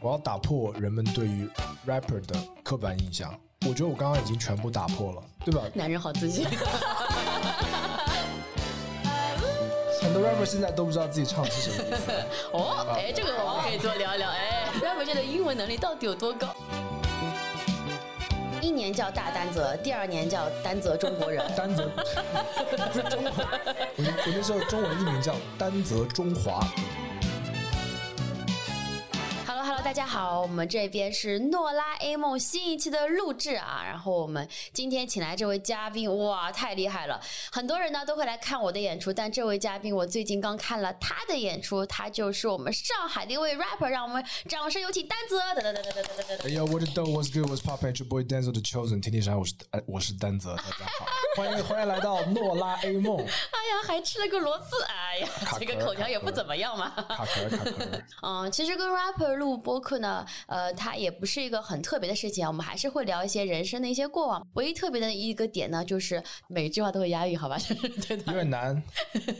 我要打破人们对于 rapper 的刻板印象。我觉得我刚刚已经全部打破了，对吧？男人好自信。很多 rapper 现在都不知道自己唱的是什么意思。哦，哎，这个我们可以多聊聊。哎，rapper 现在英文能力到底有多高？一年叫大丹泽，第二年叫丹泽中国人。丹泽，不是中华。我我那时候中文译名叫丹泽中华。大家好，我们这边是诺拉 A 梦新一期的录制啊，然后我们今天请来这位嘉宾，哇，太厉害了！很多人呢都会来看我的演出，但这位嘉宾我最近刚看了他的演出，他就是我们上海的一位 rapper，让我们 掌声有请丹泽！噔噔噔噔噔噔噔！哎呀，我的豆，What's good? What's poppin'? Your boy Danzel the chosen，天天上我是哎我是丹泽，大家好，欢迎欢迎来到诺拉 A 梦。哎呀，还吃了个螺丝，哎呀，这个口条也不怎么样嘛，卡壳卡壳。嗯，其实跟 rapper 录播。客呢，呃，它也不是一个很特别的事情啊。我们还是会聊一些人生的一些过往。唯一特别的一个点呢，就是每句话都会押韵，好吧？对的。有点难，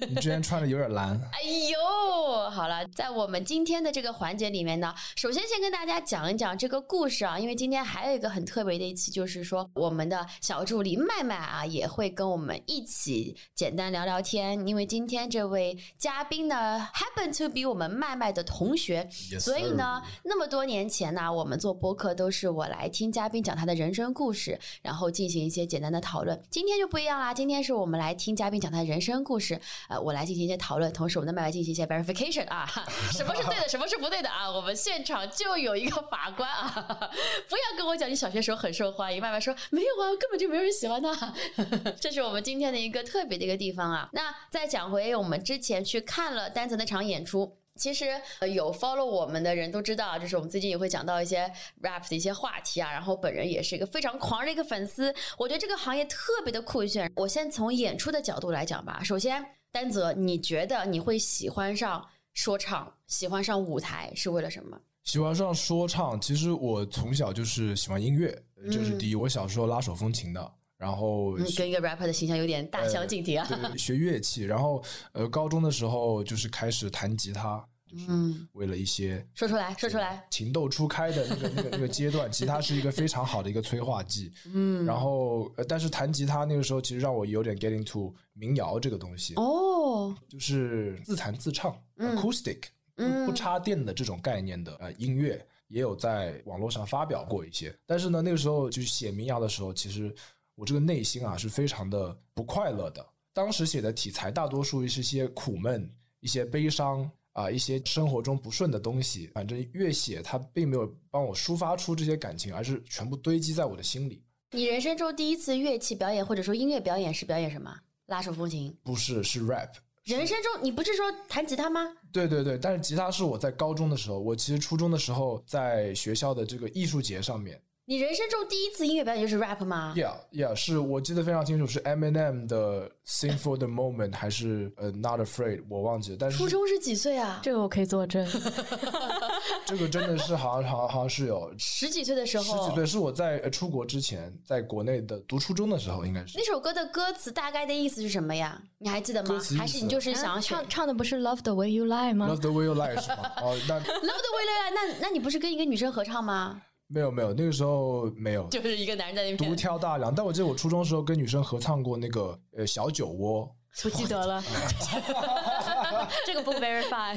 你之前穿的有点蓝。哎呦，好了，在我们今天的这个环节里面呢，首先先跟大家讲一讲这个故事啊，因为今天还有一个很特别的一期，就是说我们的小助理麦麦啊，也会跟我们一起简单聊聊天。因为今天这位嘉宾呢，happen to be 我们麦麦的同学 Yes, 所以呢，那么多年前呢，我们做播客都是我来听嘉宾讲他的人生故事，然后进行一些简单的讨论。今天就不一样啦，今天是我们来听嘉宾讲他的人生故事，呃，我来进行一些讨论，同时我们的麦麦进行一些 verification 啊，什么是对的，什么是不对的啊？我们现场就有一个法官啊，不要跟我讲你小学时候很受欢迎，麦麦说没有啊，根本就没有人喜欢他，这是我们今天的一个特别的一个地方啊。那再讲回我们之前去看了丹泽那场演出。其实呃有 follow 我们的人都知道，就是我们最近也会讲到一些 rap 的一些话题啊。然后本人也是一个非常狂热的一个粉丝，我觉得这个行业特别的酷炫。我先从演出的角度来讲吧。首先，丹泽，你觉得你会喜欢上说唱，喜欢上舞台是为了什么？喜欢上说唱，其实我从小就是喜欢音乐，这是第一。我小时候拉手风琴的，然后嗯，跟一个 rapper 的形象有点大相径庭啊。对学乐器，然后呃高中的时候就是开始弹吉他，就是为了一些说出来，说出来。情窦初开的那个那个那个阶段，吉他是一个非常好的一个催化剂。嗯，然后呃但是弹吉他那个时候其实让我有点 get into 民谣这个东西，哦，就是自弹自唱、acoustic。不不插电的这种概念的呃音乐，也有在网络上发表过一些。但是呢，那个时候就是写民谣的时候，其实我这个内心啊是非常的不快乐的。当时写的题材大多数是一些苦闷、一些悲伤啊、一些生活中不顺的东西。反正越写，它并没有帮我抒发出这些感情，而是全部堆积在我的心里。你人生中第一次乐器表演或者说音乐表演是表演什么？拉手风琴。不是，是 rap。人生中你不是说弹吉他吗？对对对，但是吉他是我在高中的时候，我其实初中的时候在学校的这个艺术节上面你人生中第一次音乐表演就是 rap 吗？，Yeah Yeah，是我记得非常清楚，是 Eminem 的 Sing for the Moment 还是呃 Not Afraid，我忘记了，但是初中是几岁啊？这个我可以作证。这个真的是好像好像好像是有十几岁的时候。十几岁，是我在呃出国之前，在国内的读初中的时候，应该是那首歌的歌词大概的意思是什么呀？你还记得吗还是你就是想要唱唱的不是 Love the way you lie 吗 Love the Way You Lie 是吗？哦，那 Love the Way You Lie？那那你不是跟一个女生合唱吗？没有没有，那个时候没有。就是一个男人在那独。挑大梁，但我记得我初中的时候跟女生合唱过那个呃小酒窝，不记得了，这个不 verify。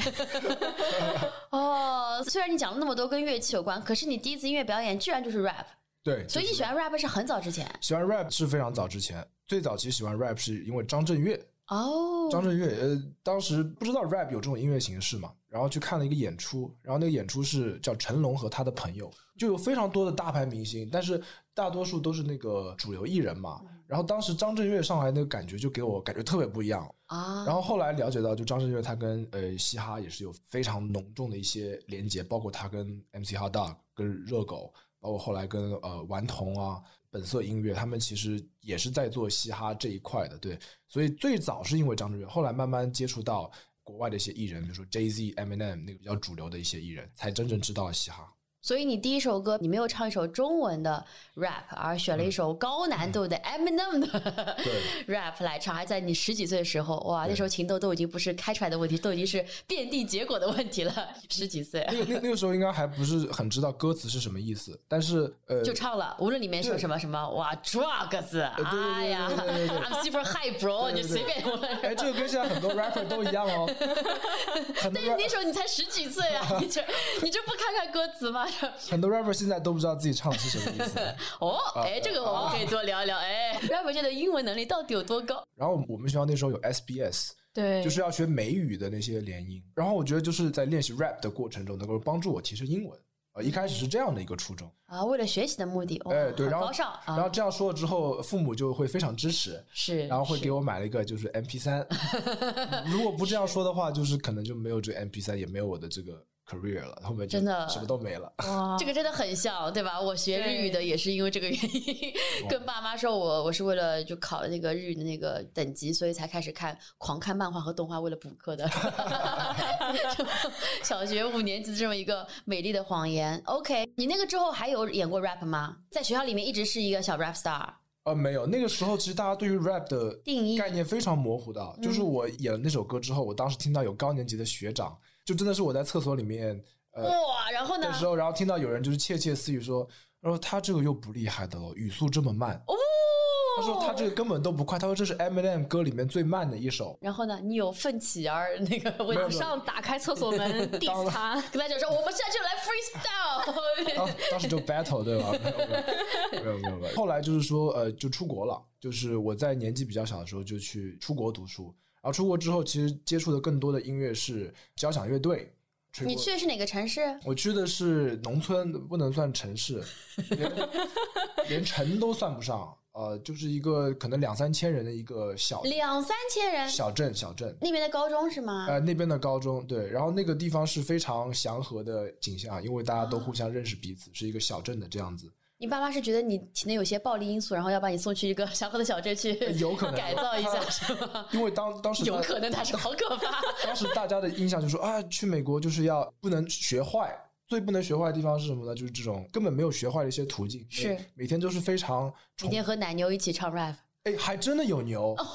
哦，虽然你讲了那么多跟乐器有关，可是你第一次音乐表演居然就是 rap，对，所以你喜欢 rap 是很早之前喜欢 rap 是非常早之前，最早其实喜欢 rap 是因为张震岳，哦。张震岳呃当时不知道 rap 有这种音乐形式嘛，然后去看了一个演出，然后那个演出是叫成龙和他的朋友，就有非常多的大牌明星，但是大多数都是那个主流艺人嘛，然后当时张震岳上来那个感觉就给我感觉特别不一样，啊，然后后来了解到，就张震岳他跟呃嘻哈也是有非常浓重的一些连接，包括他跟 MC Hot Dog、跟热狗，包括后来跟呃顽童啊、本色音乐，他们其实也是在做嘻哈这一块的，对。所以最早是因为张震岳，后来慢慢接触到国外的一些艺人，比如说 Jay Z、Eminem 那个比较主流的一些艺人，才真正知道了嘻哈。所以你第一首歌你没有唱一首中文的 rap，而选了一首高难度的 Eminem 的对。rap 来唱，还在你十几岁的时候，哇，那时候情窦都已经不是开出来的问题，都已经是遍地结果的问题了。十几岁。那个那那个时候应该还不是很知道歌词是什么意思，但是呃，就唱了，无论里面说对。什么什么，哇，drugs，哎呀，I'm super high bro，你随便我。哎，这个跟现在很多 rapper 都一样哦，但是那时候你才十几岁啊，你这你这不看看歌词吗？很多 rapper 现在都不知道自己唱的是什么意思。哦，哎，这个我们可以多聊一聊。哎，rapper 界的英文能力到底有多高？然后我们学校那时候有 SBS，对就是要学美语的那些联音。然后我觉得就是在练习 rap 的过程中，能够帮助我提升英文。呃，一开始是这样的一个初衷。啊，为了学习的目的，哇哎，对，然后高尚啊，然后这样说了之后，父母就会非常支持，是，然后会给我买了一个就是 MP 三。如果不这样说的话，就是可能就没有这个 MP 三，也没有我的这个 career 了，后面就真的什么都没了。哇 这个真的很像，对吧？我学日语的也是因为这个原因，跟爸妈说我我是为了就考那个日语的那个等级，所以才开始看狂看漫画和动画，为了补课的。小学五年级的这么一个美丽的谎言。OK，你那个之后还有演过 rap 吗？在学校里面一直是一个小 rap star。呃，没有，那个时候其实大家对于 rap 的定义概念非常模糊的。就是我演了那首歌之后，我当时听到有高年级的学长，就真的是我在厕所里面呃哇，然后呢的？时候，然后听到有人就是窃窃私语说，然后他这个又不厉害的了，语速这么慢。哦，他说他这个根本都不快，他说这是 Eminem 歌里面最慢的一首。然后呢？你有奋起而那个为有马上打开厕所门 diss 他，跟大家说，我们现在就来 freestyle。当当时就 battle 对吧？没有没有没有。后来就是说呃，就出国了，就是我在年纪比较小的时候就去出国读书，然后出国之后，其实接触的更多的音乐是交响乐队。你去的是哪个城市？我去的是农村，不能算城市，连 连城都算不上。呃，就是一个可能两三千人的一个小两三千人，小镇，小镇。那边的高中是吗？呃，那边的高中对，然后那个地方是非常祥和的景象，因为大家都啊互相认识彼此，是一个小镇的这样子。你爸妈是觉得你体内有些暴力因素，然后要把你送去一个祥和的小镇去，呃有可能 改造一下，是吗？因为当当时有可能，但是好可怕。当时大家的印象就是说啊，去美国就是要不能学坏，最不能学坏的地方是什么呢？就是这种根本没有学坏的一些途径，是每每天都是非常每天和奶牛一起唱 rap，哎，还真的有牛，哦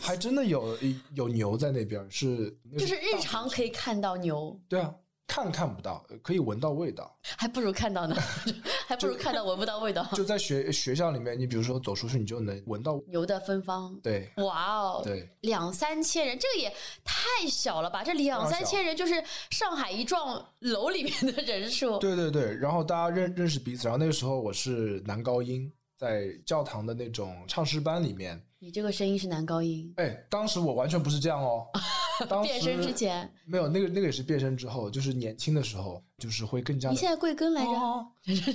还真的有有牛在那边，是就是日常可以看到牛，对啊，看看不到，可以闻到味道。还不如看到呢，还不如看到闻不到味道。就在学学校里面，你比如说走出去，你就能闻到。牛的芬芳，对哇哦，对，两三千人，这个也太小了吧？这两三千人就是上海一幢楼里面的人数。对 对对，然后大家认认识彼此，然后那个时候我是男高音，在教堂的那种唱诗班里面。你这个声音是男高音，哎，当时我完全不是这样哦，当时变声之前，没有那个那个也是变声之后，就是年轻的时候，就是会更加的。你现在贵庚来着？哦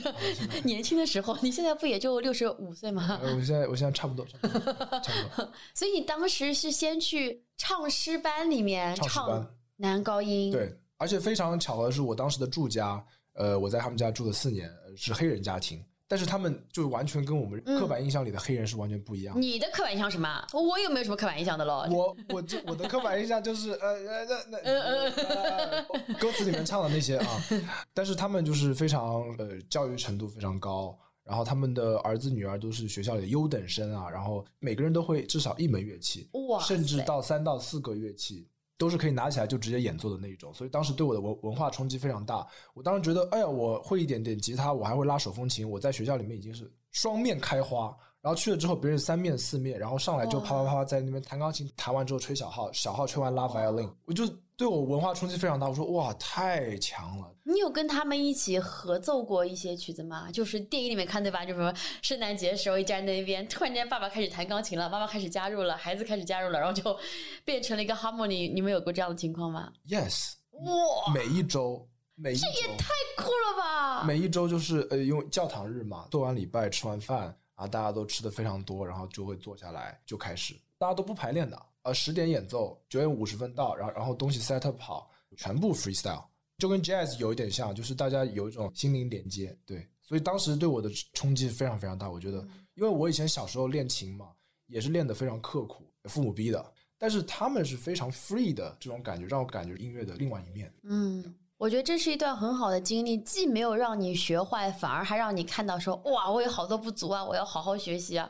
年轻的时候，你现在不也就六十五岁吗？呃我现在我现在差不多，差不多，差不多。所以你当时是先去唱诗班里面唱男高音，，对，而且非常巧合的是，我当时的住家，呃，我在他们家住了四年，呃是黑人家庭，但是他们就完全跟我们刻板印象里的黑人是完全不一样的。你的刻板印象什么？我有没有什么刻板印象的喽？我我就我的刻板印象就是呃呃那那 呃歌词里面唱的那些啊，但是他们就是非常呃教育程度非常高，然后他们的儿子女儿都是学校里的优等生啊，然后每个人都会至少一门乐器，哇甚至到三到四个乐器。都是可以拿起来就直接演奏的那一种，所以当时对我的文文化冲击非常大。我当时觉得，哎呀，我会一点点吉他，我还会拉手风琴，我在学校里面已经是双面开花。然后去了之后，别人三面四面，然后上来就啪啪啪啪在那边弹钢琴，弹完之后吹小号，小号吹完拉 violin，我就对我文化冲击非常大。我说哇，太强了！你有跟他们一起合奏过一些曲子吗？就是电影里面看对吧？就什么圣诞节的时候一站在那边，突然间爸爸开始弹钢琴了，妈妈开始加入了，孩子开始加入了，然后就变成了一个 harmony。你们有过这样的情况吗？Yes，哇，每一周，每一周，太酷了吧！每一周就是呃，因为教堂日嘛，做完礼拜吃完饭啊，大家都吃的非常多，然后就会坐下来就开始，大家都不排练的，呃，十点演奏，九点五十分到，然后然后东西 set up 好，全部 freestyle，就跟 jazz 有一点像，就是大家有一种心灵连接，对，所以当时对我的冲击非常非常大，我觉得，因为我以前小时候练琴嘛，也是练得非常刻苦，父母逼的，但是他们是非常 free 的这种感觉，让我感觉音乐的另外一面。嗯，我觉得这是一段很好的经历，既没有让你学坏，反而还让你看到说，哇，我有好多不足啊，我要好好学习啊。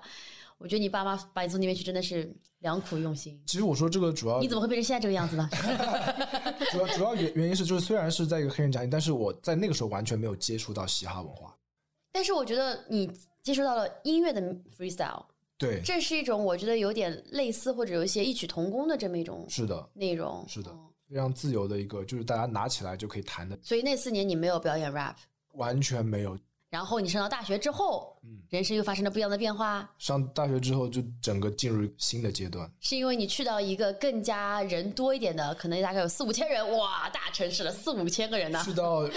我觉得你爸妈把你送那边去真的是良苦用心。其实我说这个主要你怎么会变成现在这个样子呢？主要主要原原因是就是虽然是在一个黑人家庭，但是我在那个时候完全没有接触到嘻哈文化。但是我觉得你接触到了音乐的 freestyle，对，这是一种我觉得有点类似或者有一些异曲同工的这么一种是的，内容。是的哦，非常自由的一个，就是大家拿起来就可以弹的，所以那四年你没有表演 rap，完全没有。然后你上到大学之后，嗯。人生又发生了不一样的变化，上大学之后就整个进入新的阶段，是因为你去到一个更加人多一点的，可能大概有四五千人，哇，大城市了，四五千个人呢。去到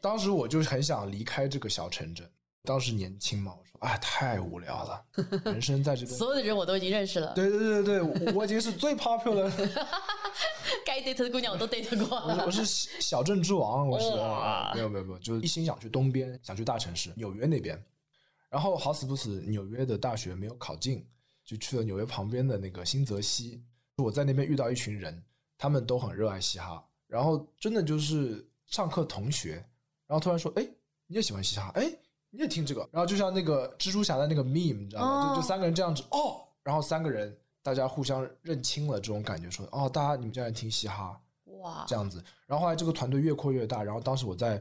当时我就很想离开这个小城镇，当时年轻嘛，我说哎太无聊了，人生在这边。所有的人我都已经认识了，对对对对对，我已经是最 popular，的。该 date 的姑娘我都 date 过我是我是小小镇之王，我是哇。没有没有没有，就是一心想去东边，想去大城市纽约那边，然后好死不死纽约的大学没有考进，就去了纽约旁边的那个新泽西。我在那边遇到一群人，他们都很热爱嘻哈，然后真的就是上课同学，然后突然说，哎，你也喜欢嘻哈，哎，你也听这个，然后就像那个蜘蛛侠的那个 meme，你知道吗？哦就就三个人这样子，哦，然后三个人大家互相认清了这种感觉，说，哦，大家你们竟然听嘻哈，哇这，样子。然后后来这个团队越扩越大，然后当时我在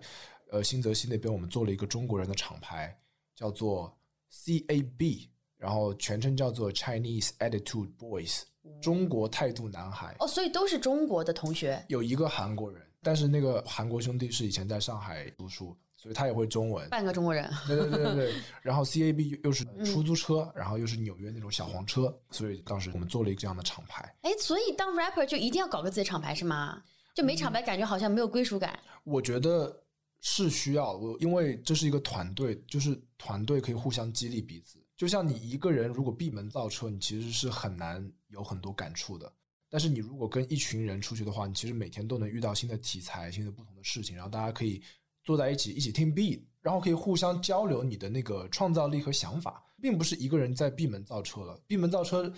呃新泽西那边，我们做了一个中国人的厂牌，叫做 CAB，然后全称叫做 Chinese Attitude Boys，中国态度男孩。哦，所以都是中国的同学，有一个韩国人，但是那个韩国兄弟是以前在上海读书，所以他也会中文。半个中国人。对对对对对，然后 CAB 又是出租车，然后又是纽约那种小黄车，所以当时我们做了一个这样的厂牌。哎，所以当 rapper 就一定要搞个自己的厂牌是吗？就没厂牌感觉好像没有归属感。我觉得是需要我，因为这是一个团队，就是团队可以互相激励彼此。就像你一个人如果闭门造车，你其实是很难有很多感触的。但是你如果跟一群人出去的话，你其实每天都能遇到新的题材、新的不同的事情，然后大家可以坐在一起一起听 beat，然后可以互相交流你的那个创造力和想法，并不是一个人在闭门造车了。闭门造车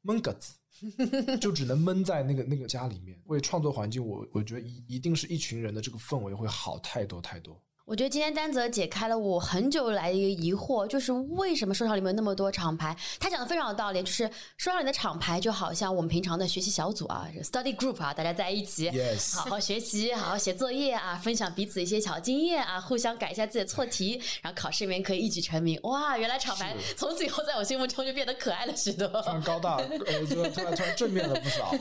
闷个子，就只能闷在那个那个家里面。为创作环境，我我觉得一一定是一群人的这个氛围会好太多太多。我觉得今天丹泽解开了我很久来的一个疑惑，就是为什么说唱里面有那么多厂牌？他讲的非常有道理，就是说唱里的厂牌就好像我们平常的学习小组啊，study group 啊，大家在一起 Yes 好好学习，好好写作业啊，分享彼此一些小经验啊，互相改一下自己的错题，然后考试里面可以一举成名。哇，原来厂牌从此以后在我心目中就变得可爱了许多。非常高大，呃，就突然突然正面了不少。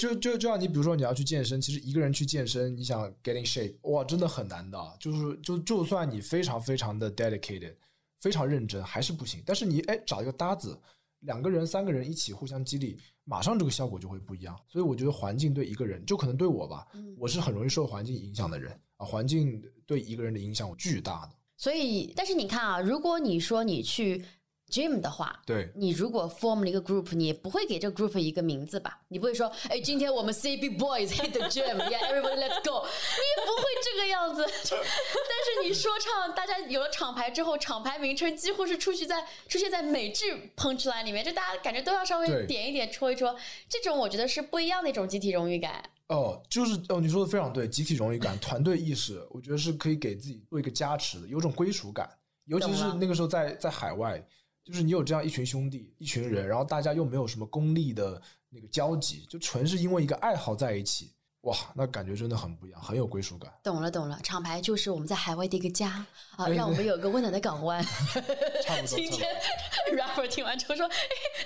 就就就像你比如说你要去健身，其实一个人去健身，你想 getting shape，哇，真的很难的。就是就就算你非常非常的 dedicated，非常认真，还是不行。但是你哎找一个搭子，两个人、三个人一起互相激励，马上这个效果就会不一样。所以我觉得环境对一个人，就可能对我吧，我是很容易受环境影响的人啊。环境对一个人的影响巨大的。所以，但是你看啊，如果你说你去 gym 的话，对，你如果 form 了一个 group，你也不会给这个 group 一个名字吧？你不会说，哎，今天我们 CB Boys hit the gym，yeah，everybody let's go，你也不会这个样子。但是你说唱，大家有了厂牌之后，厂牌名称几乎是出去在出现在每句 punchline 里面，就大家感觉都要稍微点一点、戳一戳，这种我觉得是不一样的一种集体荣誉感。哦，就是哦，你说的非常对，集体荣誉感、团队意识，我觉得是可以给自己做一个加持的，有种归属感。尤其是那个时候在在海外，就是你有这样一群兄弟、一群人，然后大家又没有什么功利的那个交集，就纯是因为一个爱好在一起，哇，那感觉真的很不一样，很有归属感。懂了，懂了，厂牌就是我们在海外的一个家啊，哎让我们有个温暖的港湾。差不多。今天 rapper 听完之后说：“哎，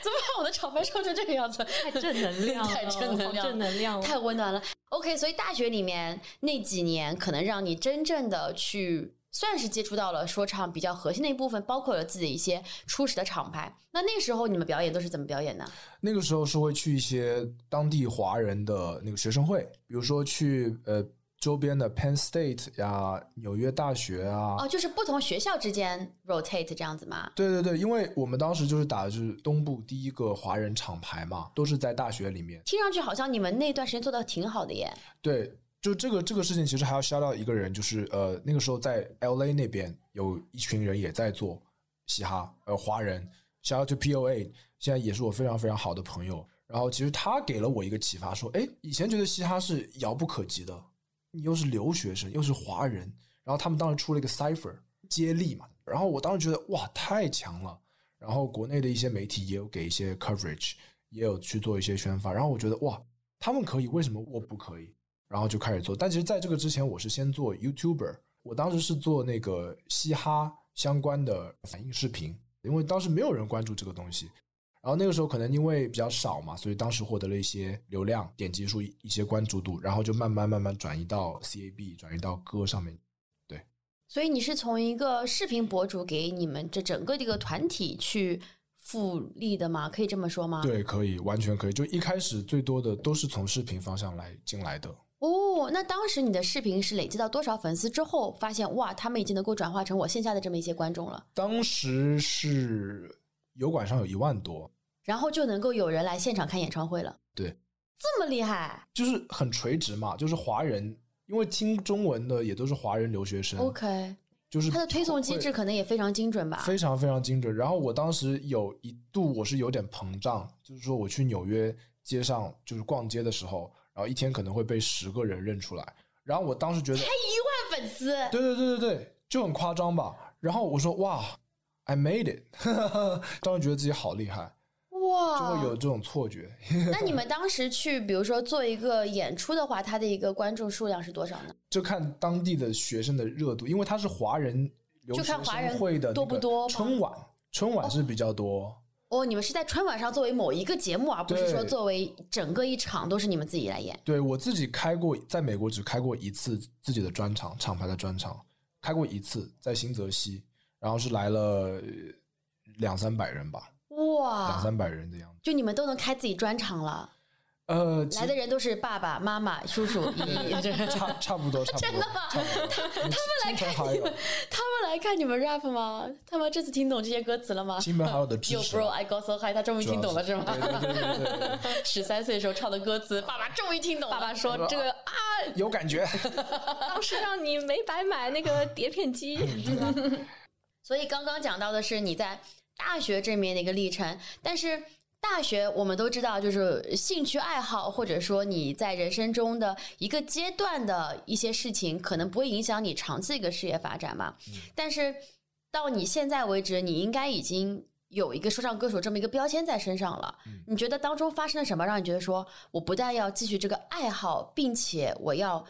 怎么把我的厂牌说成这个样子？太正能量了，太正能量正能量了，太温暖了。”OK，所以大学里面那几年，可能让你真正的去算是接触到了说唱比较核心的一部分，包括了自己的一些初始的厂牌。那那时候你们表演都是怎么表演呢？那个时候是会去一些当地华人的那个学生会，比如说去呃周边的 Penn State 呀、纽约大学啊，哦，就是不同学校之间 rotate 这样子吗？对对对，因为我们当时就是打的就是东部第一个华人厂牌嘛，都是在大学里面。听上去好像你们那段时间做的挺好的耶。对，就这个这个事情，其实还要销到一个人，就是呃那个时候在 L A 那边有一群人也在做嘻哈，呃华人，shout out to P O A，现在也是我非常非常好的朋友。然后其实他给了我一个启发，说，哎，以前觉得嘻哈是遥不可及的，你又是留学生，又是华人，然后他们当时出了一个 cipher 接力嘛，然后我当时觉得哇太强了，然后国内的一些媒体也有给一些 coverage，也有去做一些宣发，然后我觉得哇他们可以，为什么我不可以？然后就开始做，但其实在这个之前，我是先做 YouTuber，我当时是做那个嘻哈相关的反应视频，因为当时没有人关注这个东西。然后那个时候可能因为比较少嘛，所以当时获得了一些流量、点击数、一些关注度，然后就慢慢慢慢转移到 CAB，转移到歌上面。对，所以你是从一个视频博主给你们这整个这个团体去复利的吗？可以这么说吗？对，可以，完全可以。就一开始最多的都是从视频方向来进来的。哦，那当时你的视频是累积到多少粉丝之后，发现哇，他们已经能够转化成我线下的这么一些观众了？当时是油管上有一万多。然后就能够有人来现场看演唱会了。对，这么厉害，就是很垂直嘛，就是华人，因为听中文的也都是华人留学生。OK，就是它的推送机制可能也非常精准吧？非常非常精准。然后我当时有一度我是有点膨胀，就是说我去纽约街上就是逛街的时候，然后一天可能会被十个人认出来。然后我当时觉得才一万粉丝，对对对对对，就很夸张吧。然后我说哇，I made it，当时觉得自己好厉害。哇，就会有这种错觉。那 你们当时去，比如说做一个演出的话，它的一个观众数量是多少呢？就看当地的学生的热度，因为它是华人留学生会的多不多？春晚，春晚是比较多。哦，你们是在春晚上作为某一个节目，而不是说作为整个一场都是你们自己来演。对我自己开过，在美国只开过一次自己的专场，厂牌的专场，开过一次，在新泽西，然后是来了两三百人吧。哇，两三百人的样子，就你们都能开自己专场了。呃，来的人都是爸爸妈妈、叔叔、姨姨，差差不多，真的吗？他他们来看你们，他们来看你们 rap 吗？他们这次听懂这些歌词了吗？亲朋好友的支持。Yo bro, I got so high，他终于听懂了是吗？对对对 十三岁时候唱的歌词，爸爸终于听懂。爸爸说这个啊，有感觉。当时让你没白买那个碟片机。所以刚刚讲到的是你在。大学这面的一个历程，但是大学我们都知道，就是兴趣爱好，或者说你在人生中的一个阶段的一些事情，可能不会影响你长期一个事业发展嘛。但是到你现在为止，你应该已经有一个说唱歌手这么一个标签在身上了。你觉得当中发生了什么，让你觉得说我不但要继续这个爱好，并且我要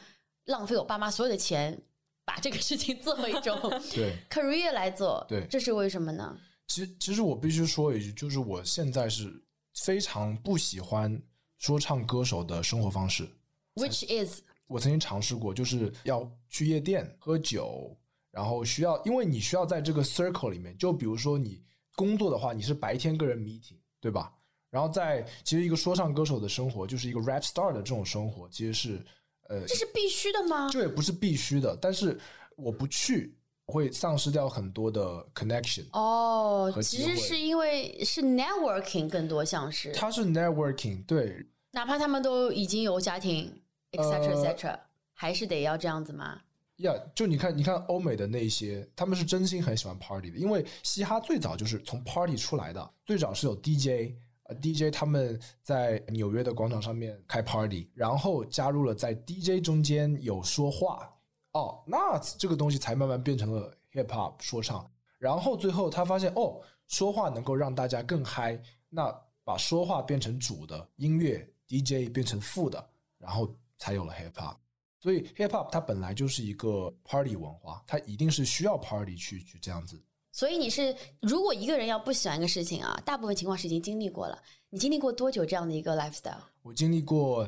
浪费我爸妈所有的钱，把这个事情作为一种对 career 来做？对，这是为什么呢？其实，其实我必须说一句，就是我现在是非常不喜欢说唱歌手的生活方式。Which is，我曾经尝试过，就是要去夜店喝酒，然后需要，因为你需要在这个 circle 里面，就比如说你工作的话，你是白天个人 meeting，对吧？然后在其实一个说唱歌手的生活，就是一个 rap star 的这种生活，其实是呃，这是必须的吗？这也不是必须的，但是我不去。会丧失掉很多的 connection 哦，其实是因为是 networking 更多像是，它是 networking 对，哪怕他们都已经有家庭，etc etc，还是得要这样子吗？呀，就你看，你看欧美的那些，他们是真心很喜欢 party 的，因为嘻哈最早就是从 party 出来的，最早是有 DJ，呃 DJ 他们在纽约的广场上面开 party，然后加入了在 DJ 中间有说话。哦，那这个东西才慢慢变成了 hip hop 说唱，然后最后他发现哦，说话能够让大家更嗨，那把说话变成主的音乐 DJ 变成副的，然后才有了 hip hop。所以 hip hop 它本来就是一个 party 文化，它一定是需要 party 去去这样子。所以你是如果一个人要不喜欢一个事情啊，大部分情况是已经经历过了。你经历过多久这样的一个 lifestyle？我经历过，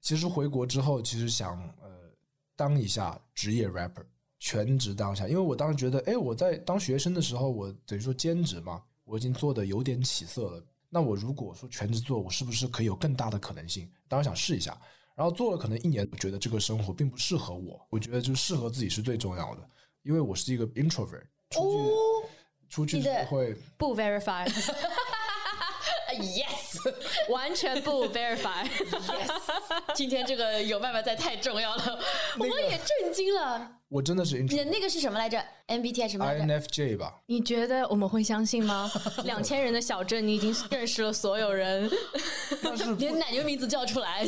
其实回国之后，其实想呃。当一下职业 rapper，全职当下，因为我当时觉得，哎，我在当学生的时候，我等于说兼职嘛，我已经做的有点起色了。那我如果说全职做，我是不是可以有更大的可能性？当时想试一下，然后做了可能一年，觉得这个生活并不适合我。我觉得就适合自己是最重要的，因为我是一个 introvert，出去出去会不 verify。yes 完全不 verify。yes，今天这个有麦麦在太重要了，我也震惊了。我真的是你那个是什么来着？MBTI 什么？INFJ 吧？你觉得我们会相信吗？两千人的小镇，你已经认识了所有人。但是连奶牛名字叫出来，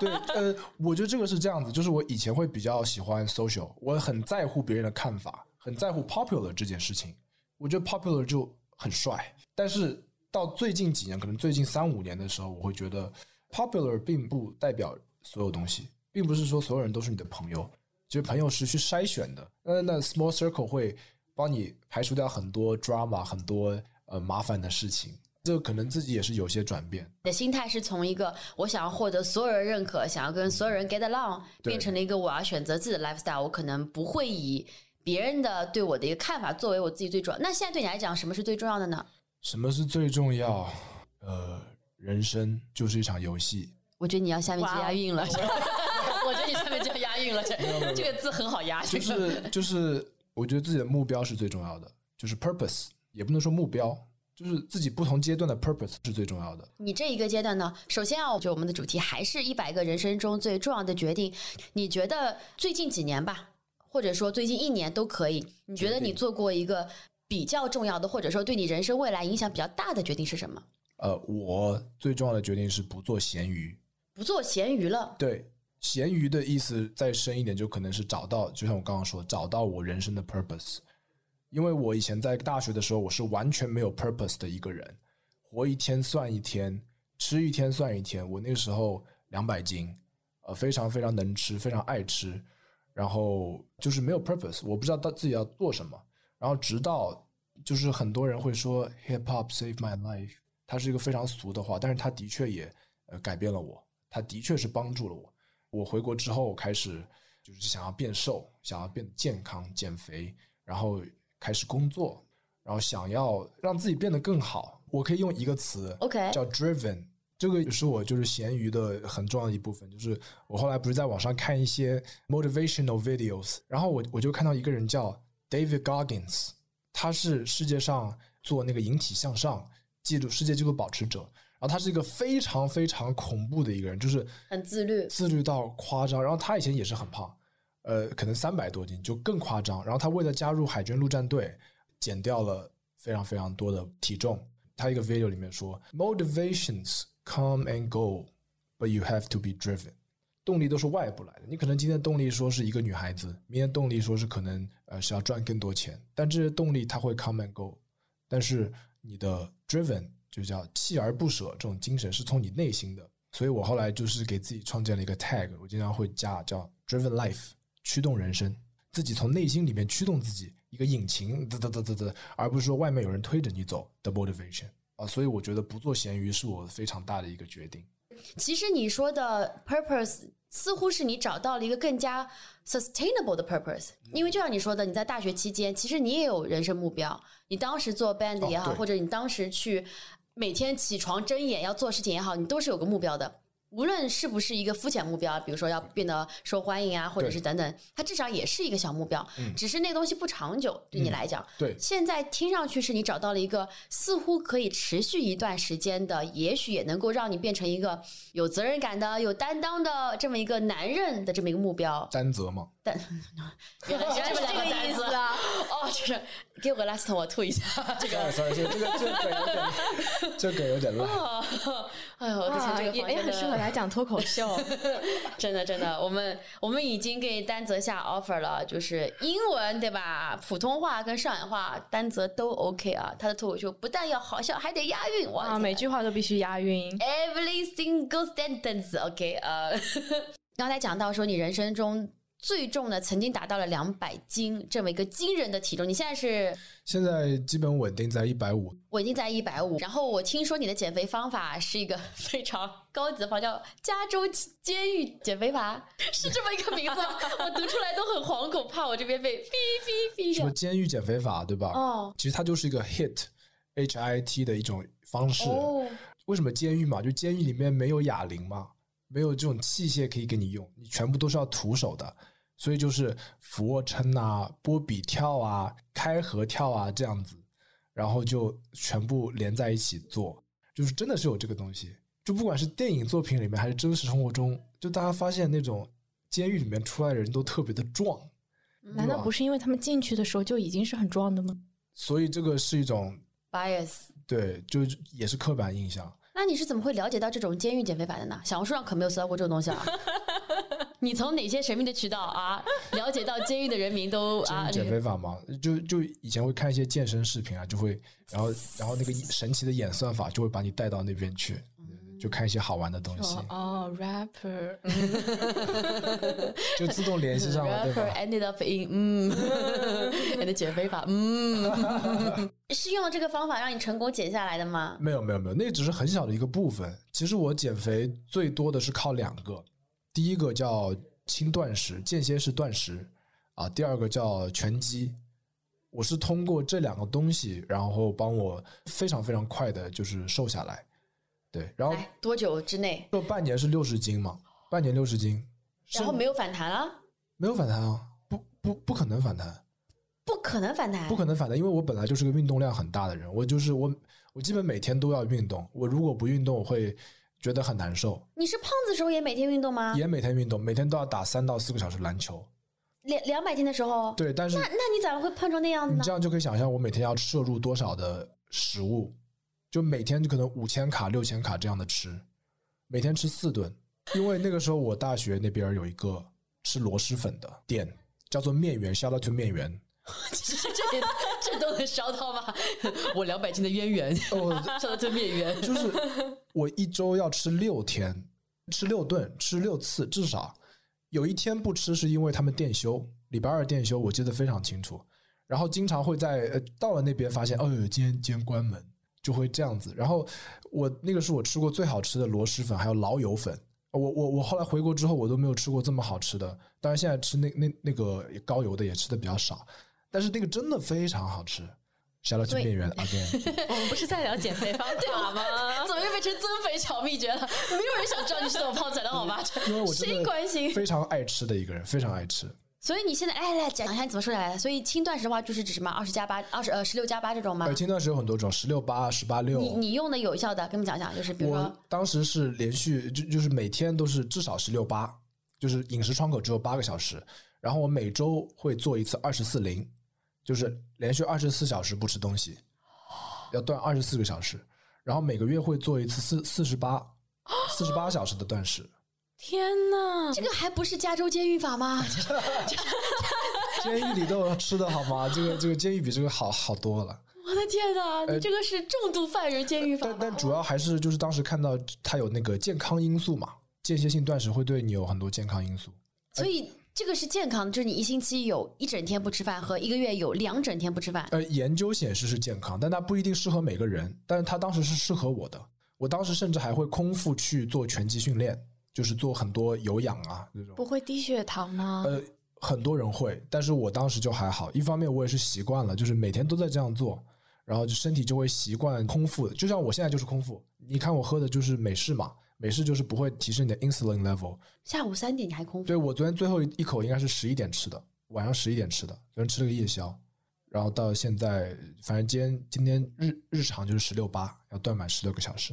对，呃，我觉得这个是这样子，就是我以前会比较喜欢 social，我很在乎别人的看法，很在乎 popular 这件事情。我觉得 popular 就很帅，但是到最近几年，可能最近三五年的时候，我会觉得 popular 并不代表所有东西，并不是说所有人都是你的朋友，其实朋友是去筛选的。那那 small circle 会帮你排除掉很多 drama，很多呃麻烦的事情。这个可能自己也是有些转变。你的心态是从一个我想要获得所有人认可，想要跟所有人 get along，变成了一个我要选择自己的 lifestyle，我可能不会以别人的对我的一个看法作为我自己最重要。那现在对你来讲，什么是最重要的呢？什么是最重要？呃，人生就是一场游戏。我觉得你要下面就哇哦押韵了，我觉得你下面就要押韵了，这这个字很好押，这就是就是，我觉得自己的目标是最重要的，就是 purpose，也不能说目标，就是自己不同阶段的 purpose 是最重要的。你这一个阶段呢，首先啊，就我们的主题还是一百个人生中最重要的决定。你觉得最近几年吧，或者说最近一年都可以，你觉得你做过一个比较重要的，或者说对你人生未来影响比较大的决定是什么？呃，我最重要的决定是不做咸鱼。不做咸鱼了。对，咸鱼的意思再深一点，就可能是找到，就像我刚刚说，找到我人生的 purpose。因为我以前在大学的时候，我是完全没有 purpose 的一个人，活一天算一天，吃一天算一天。我那个时候两百斤，呃，非常非常能吃，非常爱吃，然后就是没有 purpose，我不知道到自己要做什么。然后直到就是很多人会说 hip hop save my life，它是一个非常俗的话，但是它的确也呃改变了我，它的确是帮助了我。我回国之后开始就是想要变瘦，想要变得健康、减肥，然后开始工作，然后想要让自己变得更好。我可以用一个词 OK 叫 driven。这个也是我就是咸鱼的很重要的一部分，就是我后来不是在网上看一些 motivational videos，然后我我就看到一个人叫 David Goggins，他是世界上做那个引体向上记录世界纪录保持者，然后他是一个非常非常恐怖的一个人，就是很自律自律到夸张。然后他以前也是很胖，呃，可能三百多斤，就更夸张。然后他为了加入海军陆战队，减掉了非常非常多的体重。他一个 video 里面说，motivations come and go，but you have to be driven。动力都是外部来的，你可能今天动力说是一个女孩子，明天动力说是可能呃是要赚更多钱，但这些动力它会 come and go，但是你的 driven 就叫锲而不舍这种精神是从你内心的，所以我后来就是给自己创建了一个 tag，我经常会加叫 driven life，驱动人生，自己从内心里面驱动自己一个引擎，嘚嘚嘚嘚嘚，而不是说外面有人推着你走的 motivation 啊，所以我觉得不做咸鱼是我非常大的一个决定。其实你说的 purpose 似乎是你找到了一个更加 sustainable 的 purpose，因为就像你说的，你在大学期间，其实你也有人生目标，你当时做 band 也好，哦或者你当时去每天起床睁眼要做事情也好，你都是有个目标的。无论是不是一个肤浅目标，比如说要变得受欢迎啊，或者是等等，它至少也是一个小目标，嗯只是那个东西不长久，对你来讲。对，现在听上去是你找到了一个似乎可以持续一段时间的，也许也能够让你变成一个有责任感的、有担当的这么一个男人的这么一个目标。担责吗？担原来是这个意思啊！哦，就是给我个 last，我吐一下 这个。sorry，这个这个这个梗有点，这个梗有点烂。哎呦，我之前哇，这个也也很适合来讲脱口秀。真的真的，我们我们已经给丹泽下 offer 了，就是英文对吧？普通话跟上海话，丹泽都 OK 啊。他的脱口秀不但要好笑，还得押韵，哇！啊，每句话都必须押韵。every single sentence，OK，、呃，刚才讲到说你人生中最重呢曾经达到了两百斤这么一个惊人的体重，你现在是现在基本稳定在一百五，稳定在一百五，然后我听说你的减肥方法是一个 非常高级的方法，叫加州监狱减肥法，是这么一个名字吗？我读出来都很惶恐，怕我这边被哔哔哔。什么监狱减肥法，对吧？哦其实它就是一个 HIT H I T 的一种方式。哦，为什么监狱嘛？就监狱里面没有哑铃嘛，没有这种器械可以给你用，你全部都是要徒手的，所以就是俯卧撑啊、波比跳啊、开合跳啊这样子，然后就全部连在一起做。就是真的是有这个东西。就不管是电影作品里面还是真实生活中，就大家发现那种监狱里面出来的人都特别的壮，难道不是因为他们进去的时候就已经是很壮的吗？所以这个是一种 bias。对，就也是刻板印象。那你是怎么会了解到这种监狱减肥法的呢？小红书上可没有搜到过这种东西啊！你从哪些神秘的渠道啊了解到监狱的人民都 啊减肥法吗？就就以前会看一些健身视频啊，就会然后然后那个神奇的演算法就会把你带到那边去。就看一些好玩的东西哦，rapper，就自动联系上了，对吧？Ended up in 嗯，and 减肥法嗯，是用了这个方法让你成功减下来的吗？没有没有没有，那只是很小的一个部分。其实我减肥最多的是靠两个，第一个叫轻断食，间歇式断食啊，第二个叫拳击。我是通过这两个东西，然后帮我非常非常快的，就是瘦下来。对，然后多久之内？就半年是六十斤嘛，半年六十斤，然后没有反弹啊？没有反弹啊，不不不可能反弹，不可能反弹，不可能反弹，因为我本来就是个运动量很大的人，我就是我我基本每天都要运动，我如果不运动我会觉得很难受。你是胖子时候也每天运动吗？也每天运动，每天都要打三到四个小时篮球。两两百斤的时候？对，但是那那你咋会胖成那样子呢？你这样就可以想象我每天要摄入多少的食物。就每天就可能五千卡、六千卡这样的吃，每天吃四顿。因为那个时候我大学那边有一个吃螺蛳粉的店，叫做面园，shout out to 面园。这这都能烧到吗？我两百斤的渊源，shout out to 面园。就是 我一周要吃六天，吃六顿，吃六次，至少有一天不吃是因为他们店休，礼拜二店休，我记得非常清楚。然后经常会在呃到了那边发现，哦，今天今天关门。就会这样子，然后我那个是我吃过最好吃的螺蛳粉，还有老友粉。我我我后来回国之后，我都没有吃过这么好吃的。当然现在吃那那那个高油的也吃的比较少，但是那个真的非常好吃。下到金面园，again。我们不是在聊减肥方法吗？怎么又变成增肥小秘诀了？没有人想知道你是怎么胖起来的，好吧？因为我谁关心？非常爱吃的一个人，非常爱吃。所以你现在哎来讲一下你怎么瘦下来的？所以轻断食的话就是指什么？二十加八，二十呃十六加八这种吗？呃，轻断食有很多种，十六八、十八六。你你用的有效的，跟我们讲讲，就是比如说，当时是连续就就是每天都是至少十六八，就是饮食窗口只有八个小时，然后我每周会做一次二十四零，就是连续二十四小时不吃东西，要断二十四个小时，然后每个月会做一次四四十八四十八小时的断食。天呐，这个还不是加州监狱法吗？监狱里都有吃的好吗？这个这个监狱比这个好好多了。我的天呐，你这个是重度犯人监狱法。但但主要还是就是当时看到它有那个健康因素嘛，间歇性断食会对你有很多健康因素。所以这个是健康的，就是你一星期有一整天不吃饭和一个月有两整天不吃饭。呃，研究显示是健康，但它不一定适合每个人。但是它当时是适合我的，我当时甚至还会空腹去做拳击训练。就是做很多有氧啊，这种不会低血糖吗？呃，很多人会，但是我当时就还好。一方面我也是习惯了，就是每天都在这样做，然后就身体就会习惯空腹的。就像我现在就是空腹，你看我喝的就是美式嘛，美式就是不会提升你的 insulin level。下午三点你还空腹？对我昨天最后一口应该是十一点吃的，晚上十一点吃的，昨天吃了个夜宵，然后到现在，反正今天今天日日常就是十六八，要断满十六个小时。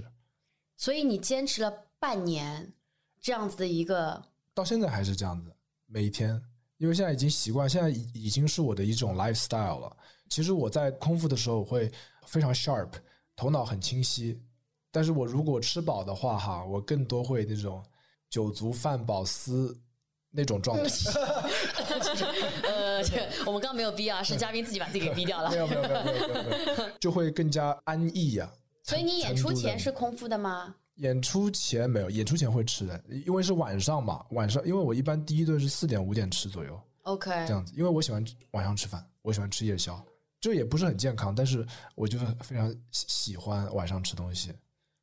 所以你坚持了半年。这样子的一个，到现在还是这样子，每一天，因为现在已经习惯，现在已已经是我的一种 lifestyle 了。其实我在空腹的时候会非常 sharp，头脑很清晰，但是我如果吃饱的话，哈，我更多会那种酒足饭饱思那种状态。呃，我们刚刚没有逼啊，是嘉宾自己把自己给逼掉了。没有没有没有没有没有，就会更加安逸呀。所以你演出前是空腹的吗？演出前没有，演出前会吃的，因为是晚上嘛。晚上，因为我一般第一顿是四点五点吃左右。OK，这样子，因为我喜欢晚上吃饭，我喜欢吃夜宵，这也不是很健康，但是我就非常喜欢晚上吃东西。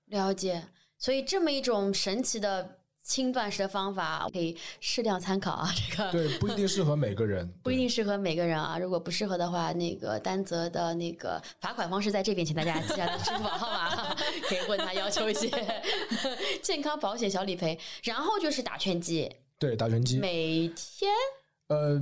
了解，所以这么一种神奇的。轻断食的方法可以适量参考啊，这个对不一定适合每个人，不一定适合每个人啊。如果不适合的话，那个丹泽的那个罚款方式在这边，请大家记下支付宝号码，可以问他要求一些 健康保险小理赔。然后就是打拳击，对，打拳击，每天呃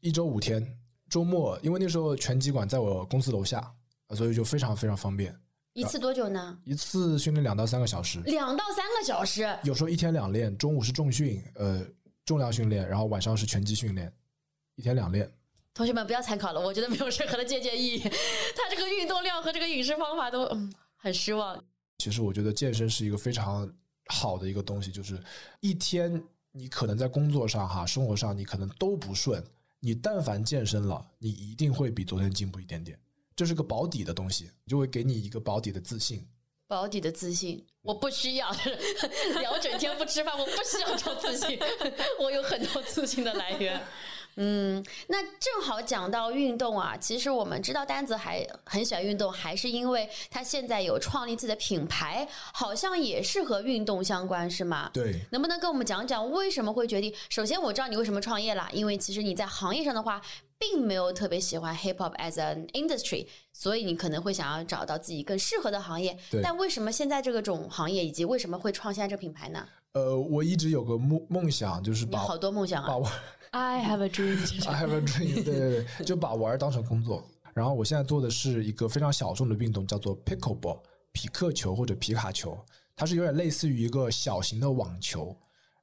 一周五天，周末因为那时候拳击馆在我公司楼下，所以就非常非常方便。一次多久呢？一次训练两到三个小时，两到三个小时。有时候一天两练，中午是重训，呃，重量训练，然后晚上是拳击训练，一天两练。同学们不要参考了，我觉得没有任何的借鉴意义。他这个运动量和这个饮食方法都嗯很失望。其实我觉得健身是一个非常好的一个东西，就是一天你可能在工作上哈、生活上你可能都不顺，你但凡健身了，你一定会比昨天进步一点点。这是个保底的东西，就会给你一个保底的自信。保底的自信，我不需要 聊整天不吃饭，我不需要找自信，我有很多自信的来源。嗯，那正好讲到运动啊，其实我们知道丹子还很喜欢运动，还是因为他现在有创立自己的品牌，好像也是和运动相关，是吗？对，能不能跟我们讲讲为什么会决定？首先我知道你为什么创业了，因为其实你在行业上的话，并没有特别喜欢 hip hop as an industry，所以你可能会想要找到自己更适合的行业。对但为什么现在这个种行业，以及为什么会创现在这个品牌呢？呃，我一直有个梦梦想，就是把你好多梦想啊！把玩 I have a dream。I have a dream，对对对，就把玩当成工作。然后我现在做的是一个非常小众的运动，叫做 pickleball，匹克球或者皮卡球，它是有点类似于一个小型的网球。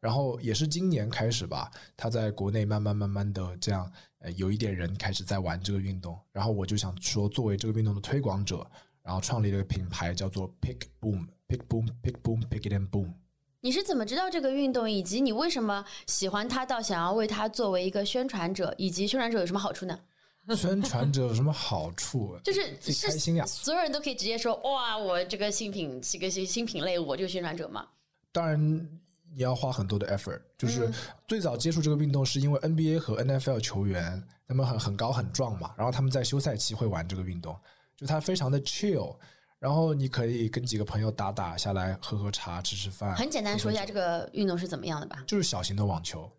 然后也是今年开始吧，他在国内慢慢慢慢的这样，呃，有一点人开始在玩这个运动。然后我就想说，作为这个运动的推广者，然后创立了一个品牌，叫做 Pick Boom，Pick Boom，Pick Boom，Pick It and Boom。你是怎么知道这个运动，以及你为什么喜欢它，到想要为它作为一个宣传者，以及宣传者有什么好处呢？宣传者有什么好处？就是自己是开心呀。所有人都可以直接说哇，我这个新品这个新新品类，我这个宣传者嘛。当然你要花很多的 effort。就是嗯最早接触这个运动，是因为 NBA 和 NFL 球员他们很很高很壮嘛，然后他们在休赛期会玩这个运动，就它非常的 chill。然后你可以跟几个朋友打打下来，喝喝茶，吃吃饭。很简单说一下这个运动是怎么样的吧。就是小型的网球，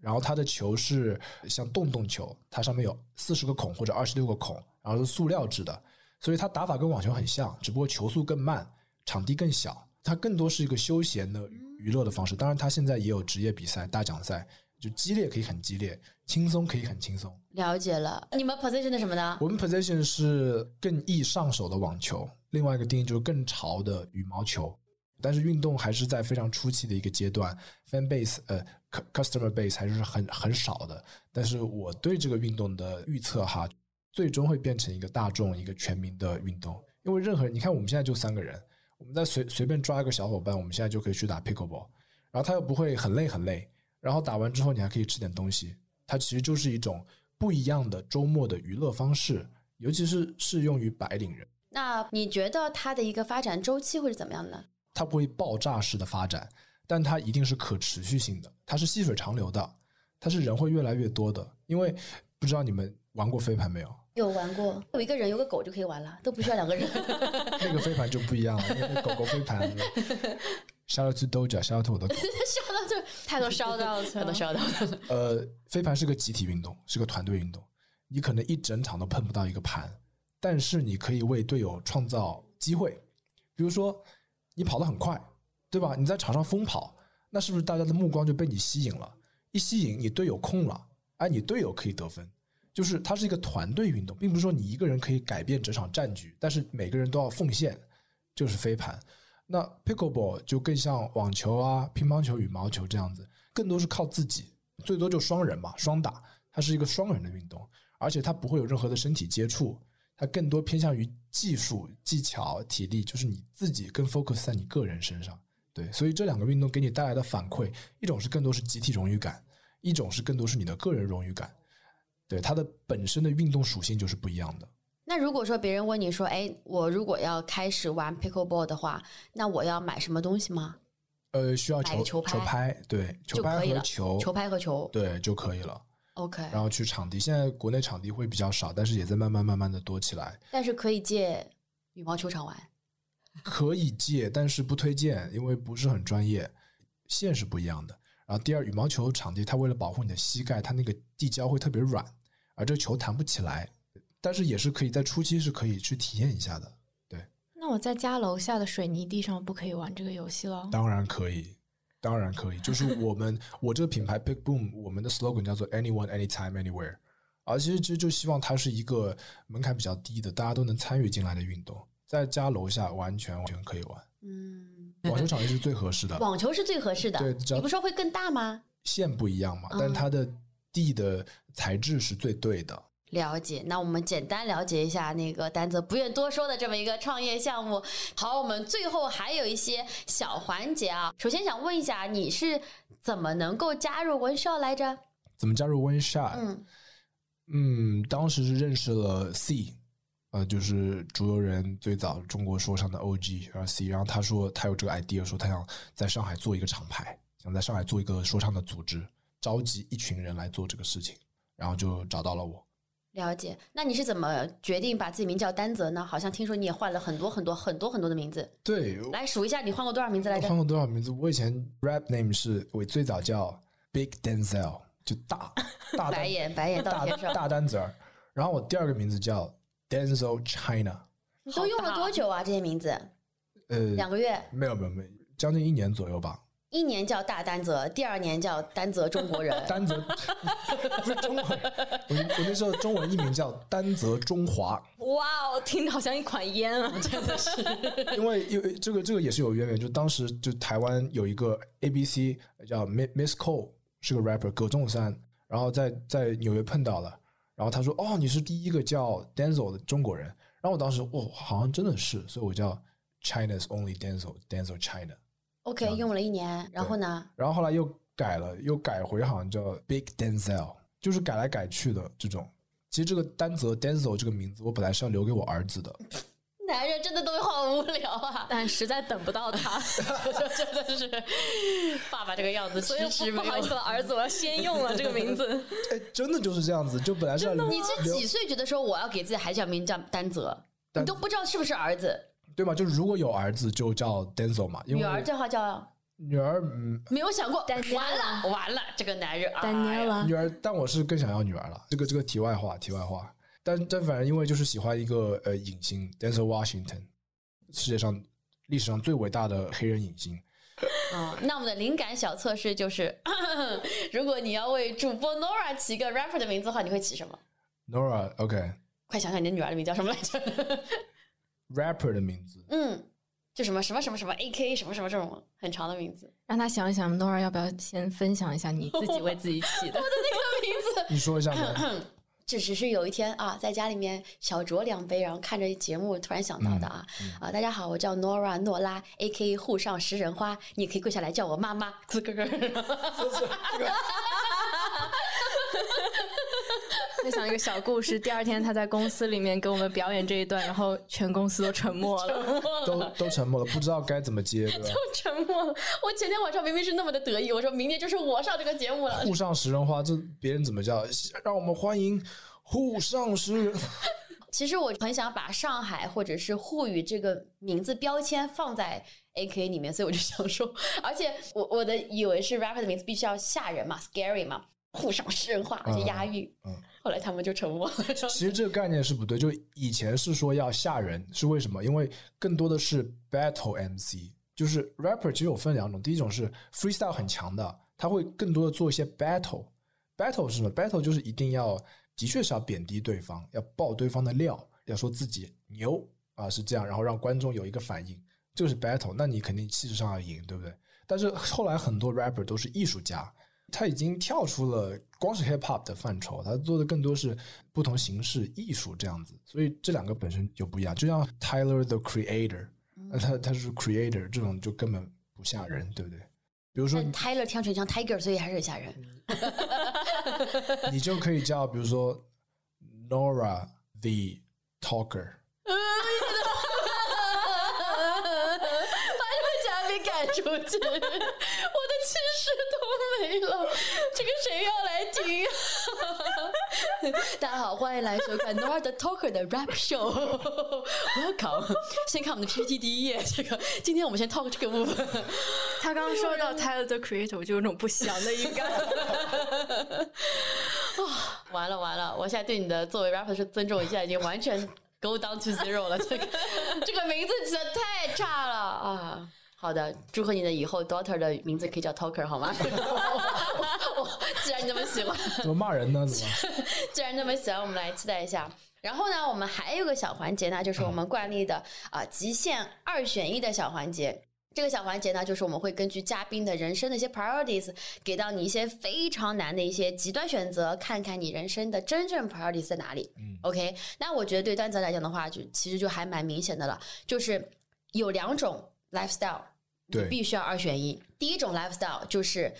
然后它的球是像洞洞球，它上面有四十个孔或者二十六个孔，然后是塑料制的，所以它打法跟网球很像，只不过球速更慢，场地更小，它更多是一个休闲的娱乐的方式。当然，他现在也有职业比赛、大奖赛，就激烈可以很激烈，轻松可以很轻松。了解了，你们 position 是什么呢？我们 position 是更易上手的网球，另外一个定义就是更潮的羽毛球。但是运动还是在非常初期的一个阶段，fan base 呃 cu- customer base 还是很很少的。但是我对这个运动的预测哈，最终会变成一个大众、一个全民的运动。因为任何人，你看我们现在就三个人，我们再随随便抓一个小伙伴，我们现在就可以去打 pickleball，然后他又不会很累很累，然后打完之后你还可以吃点东西，它其实就是一种不一样的周末的娱乐方式，尤其是适用于白领人。那你觉得它的一个发展周期会是怎么样的呢？它不会爆炸式的发展，但它一定是可持续性的，它是细水长流的，它是人会越来越多的。因为不知道你们玩过飞盘没有？有玩过，有一个人有个狗就可以玩了，都不需要两个人。那个飞盘就不一样了，那个狗狗飞盘。Shout out to Doja，Shout out to 我的狗。笑到这，太多烧到了，太多笑到了。呃，飞盘是个集体运动，是个团队运动。你可能一整场都碰不到一个盘，但是你可以为队友创造机会。比如说，你跑得很快，对吧？你在场上疯跑，那是不是大家的目光就被你吸引了？一吸引，你队友空了，哎，你队友可以得分。就是它是一个团队运动，并不是说你一个人可以改变整场战局，但是每个人都要奉献，就是飞盘。那 pickleball 就更像网球啊、乒乓球、羽毛球这样子，更多是靠自己，最多就双人嘛，双打，它是一个双人的运动，而且它不会有任何的身体接触，它更多偏向于技术、技巧、体力，就是你自己更 focus 在你个人身上。对，所以这两个运动给你带来的反馈，一种是更多是集体荣誉感，一种是更多是你的个人荣誉感。对，它的本身的运动属性就是不一样的。那如果说别人问你说，哎，我如果要开始玩 pickleball 的话，那我要买什么东西吗？呃，需要买球拍球拍对，球拍和球，球拍和球。对就可以了。OK，然后去场地，现在国内场地会比较少，但是也在慢慢慢慢的多起来。但是可以借羽毛球场玩。可以借，但是不推荐，因为不是很专业，线是不一样的。然后第二，羽毛球场地它为了保护你的膝盖，它那个地胶会特别软，而这个球弹不起来。但是也是可以在初期是可以去体验一下的，对那我在家楼下的水泥地上不可以玩这个游戏了。当然可以，当然可以。就是我们我这个品牌 Big Boom，我们的 slogan 叫做 Anyone Anytime Anywhere，而其实其实就希望它是一个门槛比较低的，大家都能参与进来的运动。在家楼下完全完全可以玩，嗯，网球场也是最合适的。网球是最合适的。对只要你不说会更大吗？线不一样嘛，但嗯它的地的材质是最对的。了解，那我们简单了解一下那个丹泽不愿多说的这么一个创业项目。好，我们最后还有一些小环节啊。首先想问一下，你是怎么能够加入文校来着？怎么加入 Shot？嗯嗯，当时是认识了 C，呃，就是竹游人最早中国说唱的 OG RC，然后他说他有这个 idea，说他想在上海做一个厂牌，想在上海做一个说唱的组织，召集一群人来做这个事情，然后就找到了我。了解。那你是怎么决定把自己名叫丹泽呢？好像听说你也换了很多很多很多很多的名字。对，来数一下，你换过多少名字来着换？过多少名字？我以前 rap name 是我最早叫 Big Denzel，就大 大白眼白眼到天上。大单子儿，然后我第二个名字叫 Denzel China，你都用了多久啊？这些名字？呃，两个月，没有没有没有，将近一年左右吧。一年叫大丹泽，第二年叫丹泽中国人。丹泽不是中文，我我那时候中文译名叫丹泽中华，哇哦，听着好像一款烟啊！真的是，因为因为这个这个也是有渊源，就当时就台湾有一个 A B C 叫 Miss Miss Cole 是个 rapper 葛仲山，然后在在纽约碰到了，然后他说哦你是第一个叫 Denzel 的中国人，然后我当时哦好像真的是，所以我叫 China's Only Denzel Denzel China，OK，用了一年，然后呢？然后后来又改了，又改回好像叫 Big Denzel，就是改来改去的这种。其实这个丹泽 Denzel 这个名字，我本来是要留给我儿子的，男人真的都好无聊啊！但实在等不到他，真的是爸爸这个样子，所以不好意。思了，儿子，我要先用了这个名字。哎，真的就是这样子，就本来是要留你是几岁觉得说我要给自己孩子叫名叫丹泽？你都不知道是不是儿子，对吗？就是如果有儿子就叫 Denzel 嘛，因为女儿这话叫女儿嗯没有想过，Daniela 完了完了，这个男人，哎呀 Daniela，女儿，但我是更想要女儿了。这个这个题外话，题外话。但但反正因为就是喜欢一个呃影星 Denzel Washington，世界上历史上最伟大的黑人影星。哦，那我们的灵感小测试就是，如果你要为主播 Nora 起一个 rapper 的名字的话，你会起什么？Nora OK 快想想你的女儿的名字叫什么来着？rapper 的名字，嗯，就什么什么什么什么 A K 什么什么这种很长的名字。让他想一想，Nora 要不要先分享一下你自己为自己起的？我的那个名字你说一下吧。这只是有一天啊，在家里面小酌两杯，然后看着节目突然想到的啊、啊！大家好，我叫 Nora 诺拉，A K 沪上食人花，你也可以跪下来叫我妈妈。咯咯咯。分享一个小故事。第二天他在公司里面给我们表演这一段，然后全公司都沉默了。都都沉默了，不知道该怎么接，对吧？沉默了。我前天晚上明明是那么的得意，我说明天就是我上这个节目了。沪上食人花，这别人怎么叫？让我们欢迎沪上食人。其实我很想把上海或者是沪语这个名字标签放在 A K 里面，所以我就想说，而且我我的以为是 rapper 的名字必须要吓人嘛，scary 嘛，沪上诗人化，而且押韵。嗯后来他们就沉默了，说其实这个概念是不对，就以前是说要吓人，是为什么？因为更多的是 battle MC，就是 rapper 其实有分两种，第一种是 freestyle 很强的，他会更多的做一些 battle。battle 是什么？battle 就是一定要，的确是要贬低对方，要爆对方的料，要说自己牛啊是这样，然后让观众有一个反应，就是 battle。那你肯定气势上要赢，对不对？但是后来很多 rapper 都是艺术家，他已经跳出了光是 hip hop 的范畴，他做的更多是不同形式艺术这样子，所以这两个本身就不一样。就像 Tyler the Creator，那他他是 Creator 这种就根本不吓人，对不对？比如说但 Tyler 听起来像 Tiger，所以还是很吓人。你就可以叫，比如说 Nora the Talker，把你们嘉宾赶出去，我的气势都没了。这个谁要来听？大家好，欢迎来收看 Nora the Talker 的 Rap Show。Welcome，先看我们的 PPT 第一页。这个今天我们先 talk 这个部分。他刚刚说到 Tyler the Creator，我就有种不祥的预感。完了完了，我现在对你的作为 rapper 是尊重，一下已经完全 go down to zero 了。这个这个名字起的太差了啊！好的，祝贺你的以后 daughter 的名字可以叫 Talker 好吗？既然你这么喜欢，怎么骂人呢？怎么？既然这么喜欢，我们来期待一下。然后呢，我们还有个小环节呢，就是我们惯例的啊、极限二选一的小环节。这个小环节呢，就是我们会根据嘉宾的人生的一些 priorities，给到你一些非常难的一些极端选择，看看你人生的真正 priorities 在哪里。嗯 OK，那我觉得对段子来讲的话，就其实就还蛮明显的了，就是有两种 lifestyle，你对必须要二选一。第一种 lifestyle 就是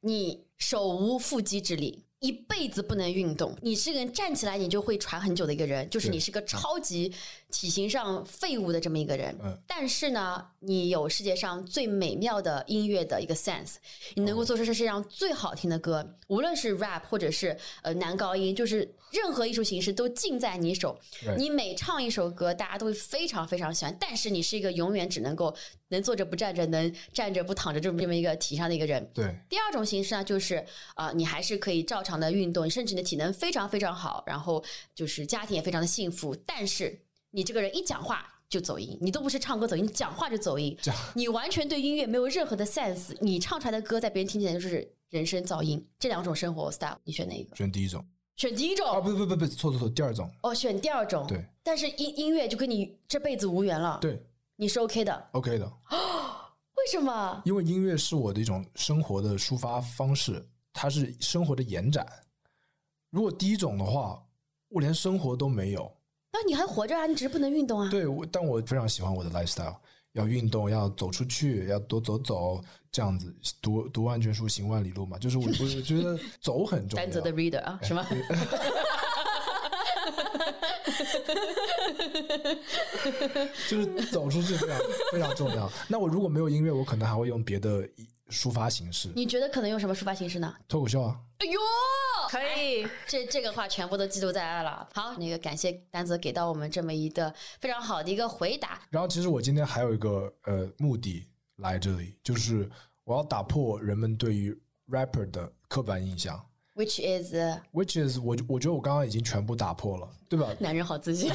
你手无缚鸡之力。一辈子不能运动，你是个人站起来你就会喘很久的一个人，就是你是个超级体型上废物的这么一个人。嗯但是呢，你有世界上最美妙的音乐的一个 sense，你能够做出世界上最好听的歌，无论是 rap 或者是呃男高音，就是任何艺术形式都尽在你手。你每唱一首歌，大家都会非常非常喜欢。但是你是一个永远只能够能坐着不站着，能站着不躺着这么这么一个体上的一个人。对，第二种形式呢，就是啊、呃你还是可以照常的运动，甚至你的体能非常非常好，然后就是家庭也非常的幸福，但是你这个人一讲话就走音，你都不是唱歌走音，你讲话就走音，你完全对音乐没有任何的 sense，你唱出来的歌在别人听起来就是人声噪音。这两种生活 style，你选哪一个？选第一种选第一种啊，不不不不，错错错，第二种，哦，选第二种。对但是音音乐就跟你这辈子无缘了，对你是 OK 的，，OK 的，为什么？因为音乐是我的一种生活的抒发方式，它是生活的延展。如果第一种的话，我连生活都没有。那你还活着啊，你只是不能运动啊。对，我但我非常喜欢我的 lifestyle，要运动，要走出去，要多走走，这样子读读万卷书，行万里路嘛。就是我我我 觉得走很重要。单泽的 reader 啊，什么？就是走出去非常非常重要。那我如果没有音乐，我可能还会用别的抒发形式，你觉得可能用什么抒发形式呢？脱口秀啊。哎呦，可以，这这个话全部都记录在案了。好，那个感谢丹泽给到我们这么一个非常好的一个回答。然后其实我今天还有一个呃目的来这里，就是我要打破人们对于 rapper 的刻板印象 Which is 呃，which is 我我觉得我刚刚已经全部打破了，对吧？男人好自信，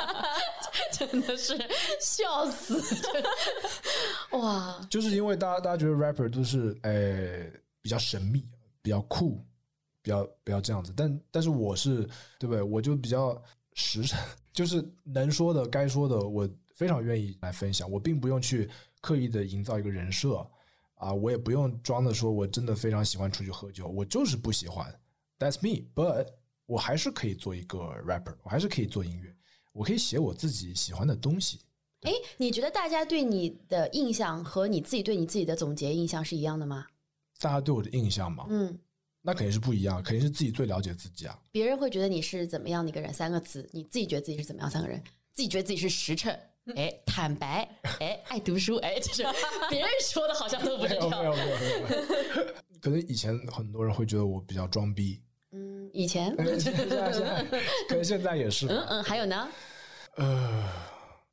真的是笑死！哇，就是因为大家大家觉得 rapper 都是呃比较神秘、比较酷、比较不要这样子，但但是我是对不对？我就比较实诚，就是能说的、该说的，我非常愿意来分享。我并不用去刻意的营造一个人设啊，我也不用装的说我真的非常喜欢出去喝酒，我就是不喜欢。That's me，but 我还是可以做一个 rapper，我还是可以做音乐，我可以写我自己喜欢的东西。哎，你觉得大家对你的印象和你自己对你自己的总结印象是一样的吗？大家对我的印象嘛，嗯，那肯定是不一样，肯定是自己最了解自己啊。别人会觉得你是怎么样的一个人？三个词，你自己觉得自己是怎么样三个人？自己觉得自己是实诚，哎，坦白，哎，爱读书，哎，就是 别人说的好像都不是这样。没有没有没有，可能以前很多人会觉得我比较装逼，嗯，以前，现在现在可能现在也是。嗯嗯，还有呢，呃，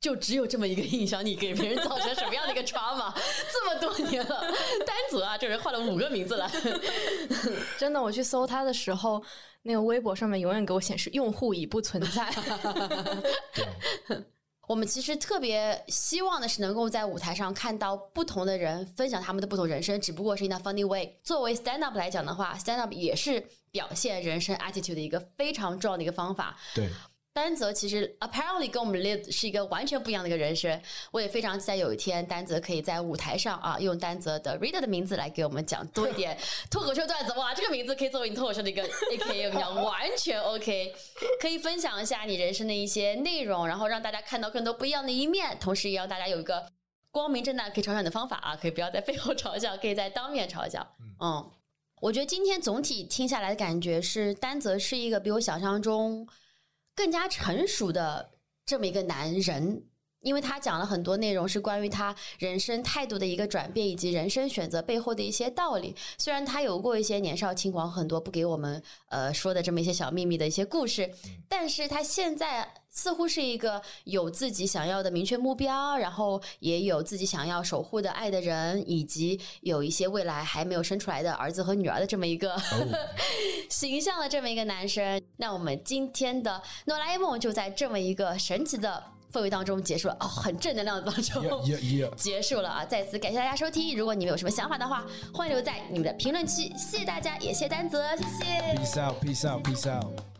就只有这么一个印象，你给别人造成什么样的一个 trauma？这么多年了，丹泽啊，这人换了五个名字了。真的，我去搜他的时候，那个微博上面永远给我显示用户已不存在。对，我们其实特别希望的是能够在舞台上看到不同的人分享他们的不同人生，只不过是 in a funny way。作为 stand up 来讲的话，stand up 也是表现人生 attitude 的一个非常重要的一个方法。对，丹泽其实 apparently 跟我们 live 是一个完全不一样的一个人生。我也非常期待有一天丹泽可以在舞台上啊，用丹泽的 reader 的名字来给我们讲多一点 脱口秀段子。哇，这个名字可以作为你脱口秀的一个 A K A，我跟你讲，完全 OK，可以分享一下你人生的一些内容，然后让大家看到更多不一样的一面，同时也让大家有一个光明正大可以嘲笑你的方法啊，可以不要在背后嘲笑，可以在当面嘲笑。嗯，我觉得今天总体听下来的感觉是，丹泽是一个比我想象中更加成熟的这么一个男人。因为他讲了很多内容是关于他人生态度的一个转变，以及人生选择背后的一些道理。虽然他有过一些年少轻狂，很多不给我们呃说的这么一些小秘密的一些故事，但是他现在似乎是一个有自己想要的明确目标，然后也有自己想要守护的爱的人，以及有一些未来还没有生出来的儿子和女儿的这么一个、形象的这么一个男生。那我们今天的哆啦 A 梦就在这么一个神奇的氛围当中结束了，哦，很正能量的当中。也也也，结束了啊！再次感谢大家收听。如果你们有什么想法的话，欢迎留在你们的评论区。谢谢大家，也谢谢丹泽，谢谢。peace out，peace out，peace out。